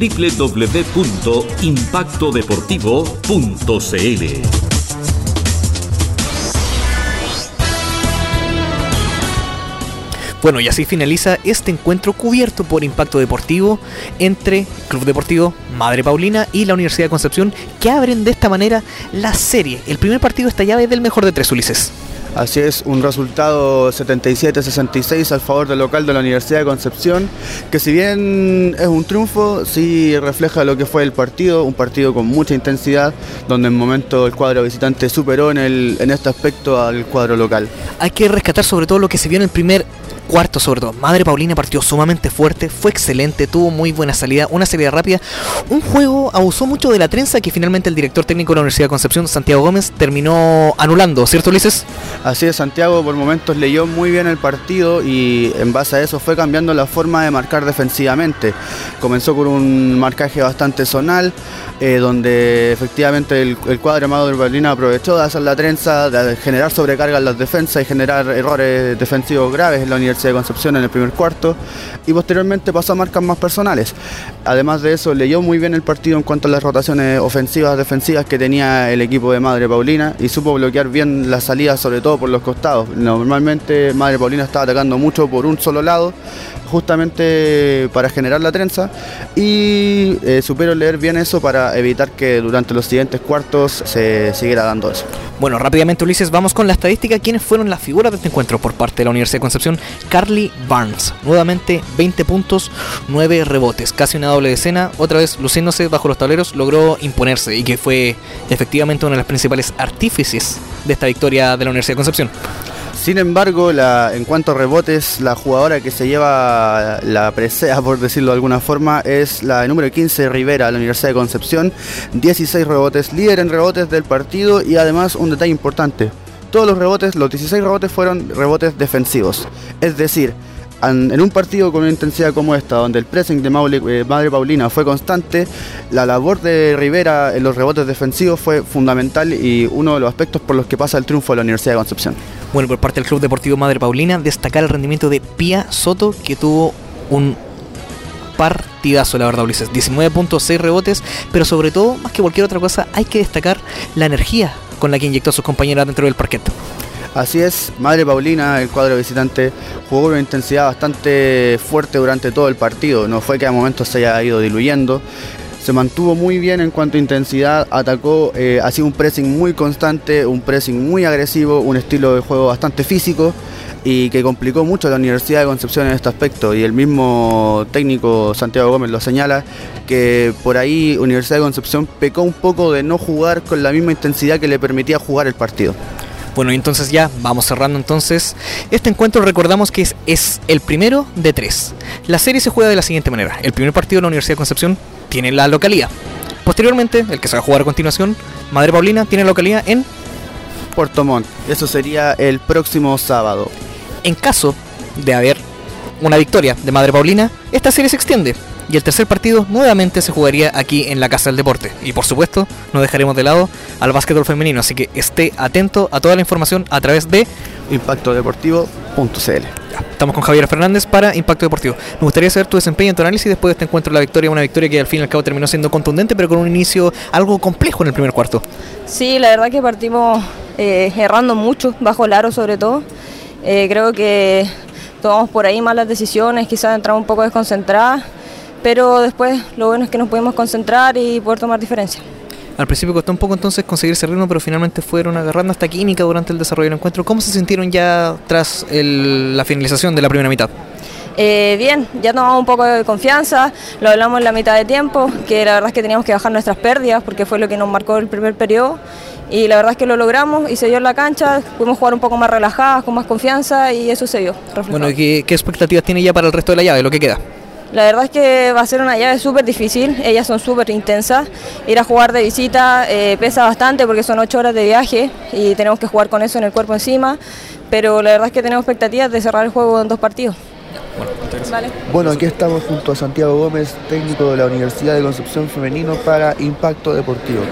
www.impactodeportivo.cl. Bueno, y así finaliza este encuentro cubierto por Impacto Deportivo entre Club Deportivo Madre Paulina y la Universidad de Concepción, que abren de esta manera la serie. El primer partido esta llave del mejor de tres, Ulises. Así es, un resultado 77-66 al favor del local de la Universidad de Concepción, que si bien es un triunfo, sí refleja lo que fue el partido, un partido con mucha intensidad, donde en momento el cuadro visitante superó en, el, en este aspecto al cuadro local. Hay que rescatar sobre todo lo que se vio en el primer cuarto sobre todo. Madre Paulina partió sumamente fuerte, fue excelente, tuvo muy buena salida, una salida rápida. Un juego abusó mucho de la trenza que finalmente el director técnico de la Universidad de Concepción, Santiago Gómez, terminó anulando, ¿cierto Ulises? Así es, Santiago por momentos leyó muy bien el partido y en base a eso fue cambiando la forma de marcar defensivamente. Comenzó con un marcaje bastante zonal, eh, donde efectivamente el, cuadro de Madre Paulina aprovechó de hacer la trenza, de generar sobrecarga en las defensas y generar errores defensivos graves en la Universidad de Concepción en el primer cuarto y posteriormente pasó a marcas más personales. Además de eso, leyó muy bien el partido en cuanto a las rotaciones ofensivas, defensivas que tenía el equipo de Madre Paulina y supo bloquear bien las salidas, sobre todo por los costados. Normalmente Madre Paulina estaba atacando mucho por un solo lado, justamente para generar la trenza y eh, supero leer bien eso para evitar que durante los siguientes cuartos se siguiera dando eso. Bueno, rápidamente Ulises, vamos con la estadística. ¿Quiénes fueron las figuras de este encuentro por parte de la Universidad de Concepción? Carly Barnes, nuevamente 20 puntos, 9 rebotes, casi una doble decena. Otra vez luciéndose bajo los tableros, logró imponerse y que fue efectivamente una de las principales artífices de esta victoria de la Universidad de Concepción. Sin embargo, en cuanto a rebotes, la jugadora que se lleva la presea, por decirlo de alguna forma, es la número 15 Rivera, de la Universidad de Concepción. 16 rebotes, líder en rebotes del partido y además un detalle importante. Todos los rebotes, los 16 rebotes fueron rebotes defensivos. Es decir, en un partido con una intensidad como esta, donde el pressing de eh, Madre Paulina fue constante, la labor de Rivera en los rebotes defensivos fue fundamental y uno de los aspectos por los que pasa el triunfo de la Universidad de Concepción. Bueno, por parte del Club Deportivo Madre Paulina, destacar el rendimiento de Pia Soto, que tuvo un partidazo, la verdad, Ulises. 19.6 rebotes, pero sobre todo, más que cualquier otra cosa, hay que destacar la energía con la que inyectó a sus compañeras dentro del parquet. Así es, Madre Paulina, el cuadro visitante, jugó con una intensidad bastante fuerte durante todo el partido. No fue que a momentos se haya ido diluyendo. Se mantuvo muy bien en cuanto a intensidad, atacó, eh, ha sido un pressing muy constante, un pressing muy agresivo, un estilo de juego bastante físico y que complicó mucho a la Universidad de Concepción en este aspecto. Y el mismo técnico Santiago Gómez lo señala que por ahí Universidad de Concepción pecó un poco de no jugar con la misma intensidad que le permitía jugar el partido. Bueno, y entonces ya vamos cerrando entonces. Este encuentro recordamos que es, es, el primero de tres. La serie se juega de la siguiente manera. El primer partido de la Universidad de Concepción tiene la localía. Posteriormente, el que se va a jugar a continuación, Madre Paulina, tiene localía en Puerto Montt. Eso sería el próximo sábado. En caso de haber una victoria de Madre Paulina, esta serie se extiende y el tercer partido nuevamente se jugaría aquí en la Casa del Deporte. Y por supuesto, no dejaremos de lado al básquetbol femenino, así que esté atento a toda la información a través de impactodeportivo.cl. Estamos con Javier Fernández para Impacto Deportivo. Me gustaría saber tu desempeño en tu análisis después de este encuentro la victoria, una victoria que al fin y al cabo terminó siendo contundente, pero con un inicio algo complejo en el primer cuarto. Sí, la verdad que partimos eh, errando mucho, bajo el aro sobre todo. Eh, creo que tomamos por ahí malas decisiones, quizás entramos un poco desconcentradas pero después lo bueno es que nos pudimos concentrar y poder tomar diferencia. Al principio costó un poco entonces conseguir ese ritmo, pero finalmente fueron agarrando hasta química durante el desarrollo del encuentro. ¿Cómo se sintieron ya tras la finalización de la primera mitad? Eh, bien, ya tomamos un poco de confianza, lo hablamos en la mitad de tiempo, que la verdad es que teníamos que bajar nuestras pérdidas porque fue lo que nos marcó el primer periodo y la verdad es que lo logramos y se dio en la cancha, pudimos jugar un poco más relajadas, con más confianza y eso se dio. Bueno, ¿qué, ¿qué expectativas tiene ya para el resto de la llave, lo que queda? La verdad es que va a ser una llave súper difícil, ellas son súper intensas. Ir a jugar de visita eh, pesa bastante porque son ocho horas de viaje y tenemos que jugar con eso en el cuerpo encima, pero la verdad es que tenemos expectativas de cerrar el juego en dos partidos. Bueno, aquí estamos junto a Santiago Gómez, técnico de la Universidad de Concepción Femenino para Impacto Deportivo.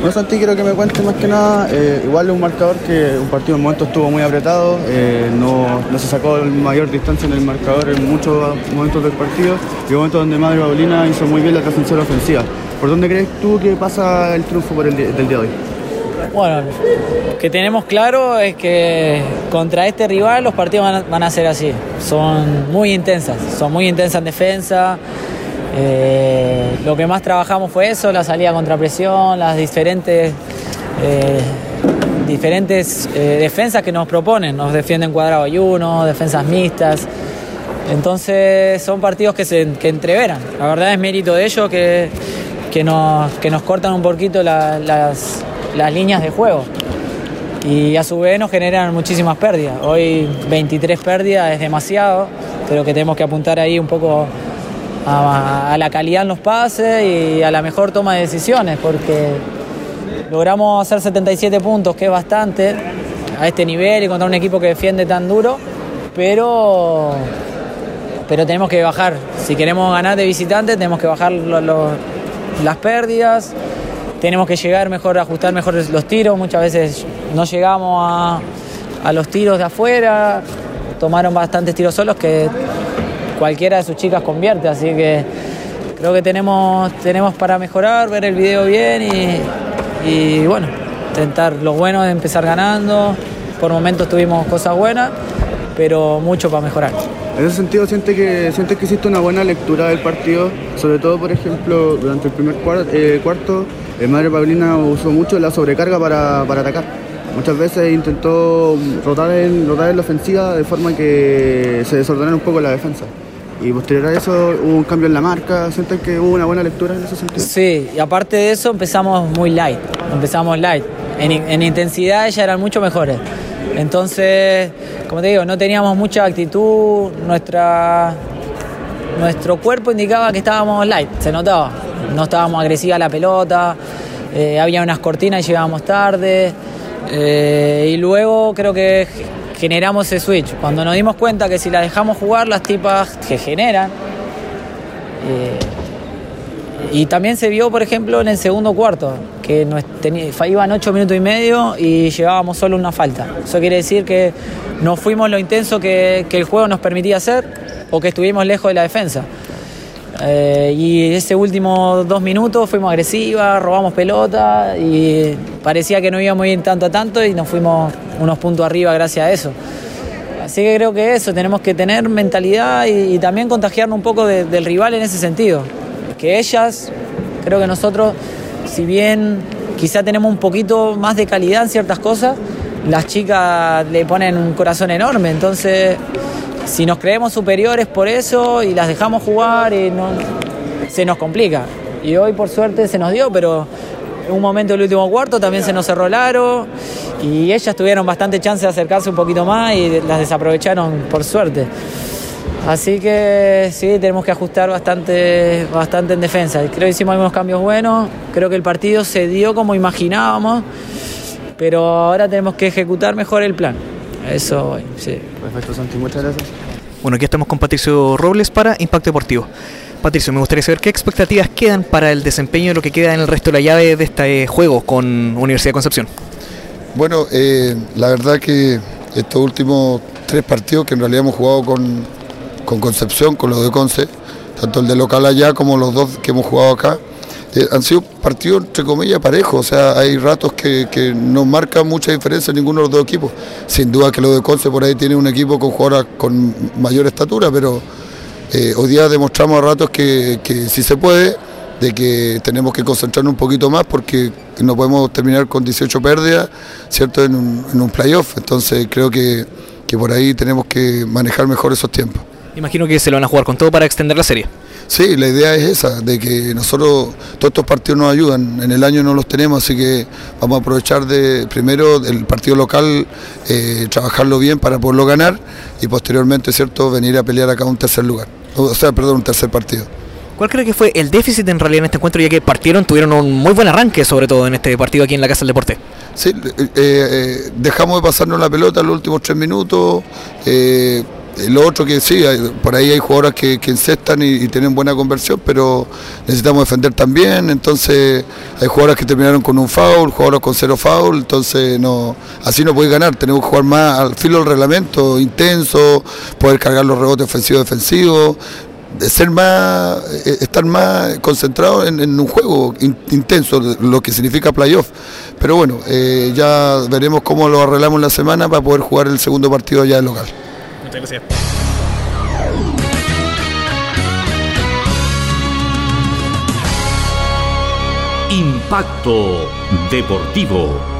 Bueno, Santi, quiero que me cuentes más que nada. eh, igual es un marcador que un partido en momentos estuvo muy apretado, eh, no, no se sacó mayor distancia en el marcador en muchos momentos del partido y momentos donde Madre Paulina hizo muy bien la transición ofensiva. ¿Por dónde crees tú que pasa el triunfo por el del día de hoy? Bueno, lo que tenemos claro es que contra este rival los partidos van a, van a ser así. Son muy intensas, son muy intensas en defensa. Eh, lo que más trabajamos fue eso, la salida contra presión, las diferentes, eh, diferentes eh, defensas que nos proponen. Nos defienden cuadrado y uno, defensas mixtas. Entonces son partidos que se que entreveran. La verdad es mérito de ellos que, que, nos, que nos cortan un poquito la- las, las líneas de juego. Y a su vez nos generan muchísimas pérdidas. Hoy 23 pérdidas es demasiado. Creo que tenemos que apuntar ahí un poco a, la calidad en los pases y a la mejor toma de decisiones, porque logramos hacer 77 puntos, que es bastante a este nivel y contra un equipo que defiende tan duro, pero pero tenemos que bajar. Si queremos ganar de visitante, tenemos que bajar lo- las pérdidas, tenemos que llegar mejor, ajustar mejor los tiros. Muchas veces no llegamos a los tiros de afuera, tomaron bastantes tiros solos que cualquiera de sus chicas convierte, así que creo que tenemos, tenemos para mejorar, ver el video bien y, bueno, intentar lo bueno es empezar ganando. Por momentos tuvimos cosas buenas, pero mucho para mejorar. En ese sentido, ¿sientes que, sientes que hiciste una buena lectura del partido? Sobre todo, por ejemplo, durante el primer cuar- eh, cuarto, eh, Madre Paulina usó mucho la sobrecarga para, para atacar. Muchas veces intentó rotar en, rotar en la ofensiva de forma que se desordenara un poco la defensa. Y posterior a eso hubo un cambio en la marca. ¿Sientes que hubo una buena lectura en ese sentido? Sí, y aparte de eso empezamos muy light, empezamos light. En, en intensidad ellas eran mucho mejores. Entonces, como te digo, no teníamos mucha actitud, nuestra, nuestro cuerpo indicaba que estábamos light, se notaba. No estábamos agresivas a la pelota, eh, había unas cortinas y llegábamos tarde. eh, y luego creo que generamos ese switch. Cuando nos dimos cuenta que si las dejamos jugar, las tipas que generan, eh, y también se vio, por ejemplo, en el segundo cuarto, que nos iban ocho minutos y medio y llevábamos solo una falta. Eso quiere decir que no fuimos lo intenso que, que el juego nos permitía hacer o que estuvimos lejos de la defensa. Eh, y ese último dos minutos fuimos agresivas, robamos pelota y parecía que no íbamos bien tanto a tanto y nos fuimos unos puntos arriba gracias a eso. Así que creo que eso, tenemos que tener mentalidad y, también contagiarnos un poco de- del rival en ese sentido. Que ellas, creo que nosotros, si bien quizá tenemos un poquito más de calidad en ciertas cosas, las chicas le ponen un corazón enorme. Entonces, si nos creemos superiores por eso y las dejamos jugar, y no, se nos complica. Y hoy por suerte se nos dio, pero en un momento del último cuarto también se nos cerró el y ellas tuvieron bastante chance de acercarse un poquito más y las desaprovecharon por suerte. Así que sí, tenemos que ajustar bastante, bastante en defensa. Creo que hicimos algunos cambios buenos, creo que el partido se dio como imaginábamos, pero ahora tenemos que ejecutar mejor el plan. Eso, voy, sí. Perfecto, Santi, muchas gracias. Bueno, aquí estamos con Patricio Robles para Impacto Deportivo. Patricio, me gustaría saber qué expectativas quedan para el desempeño de lo que queda en el resto de la llave de este juego con Universidad de Concepción. Bueno, eh, la verdad que estos últimos tres partidos que en realidad hemos jugado con, con Concepción, con los de Conce, tanto el de local allá como los dos que hemos jugado acá, eh, han sido partidos entre comillas parejos, o sea, hay ratos que, que no marcan mucha diferencia en ninguno de los dos equipos. Sin duda que los de Conce por ahí tienen un equipo con jugadoras con mayor estatura, pero eh, hoy día demostramos a ratos que, que sí se puede, de que tenemos que concentrarnos un poquito más porque no podemos terminar con 18 pérdidas, ¿cierto? En un, en un playoff. Entonces creo que, que por ahí tenemos que manejar mejor esos tiempos. Imagino que se lo van a jugar con todo para extender la serie. Sí, la idea es esa, de que nosotros, todos estos partidos nos ayudan, en el año no los tenemos, así que vamos a aprovechar de primero el partido local, eh, trabajarlo bien para poderlo ganar y posteriormente, ¿cierto?, venir a pelear acá un tercer lugar, o sea, perdón, un tercer partido. ¿Cuál cree que fue el déficit en realidad en este encuentro, ya que partieron, tuvieron un muy buen arranque, sobre todo en este partido aquí en la Casa del Deporte? Sí, eh, eh, dejamos de pasarnos la pelota en los últimos tres minutos, eh, lo otro que sí, por ahí hay jugadores que, que y, tienen buena conversión, pero necesitamos defender también, entonces hay jugadores que terminaron con un foul, jugadores con cero foul, entonces no, así no puede ganar, tenemos que jugar más al filo del reglamento, intenso, poder cargar los rebotes ofensivos defensivos, de ser más, eh, estar más concentrado en, un juego intenso, lo que significa playoff. Pero bueno, eh, ya veremos cómo lo arreglamos la semana para poder jugar el segundo partido allá en local. Impacto Deportivo.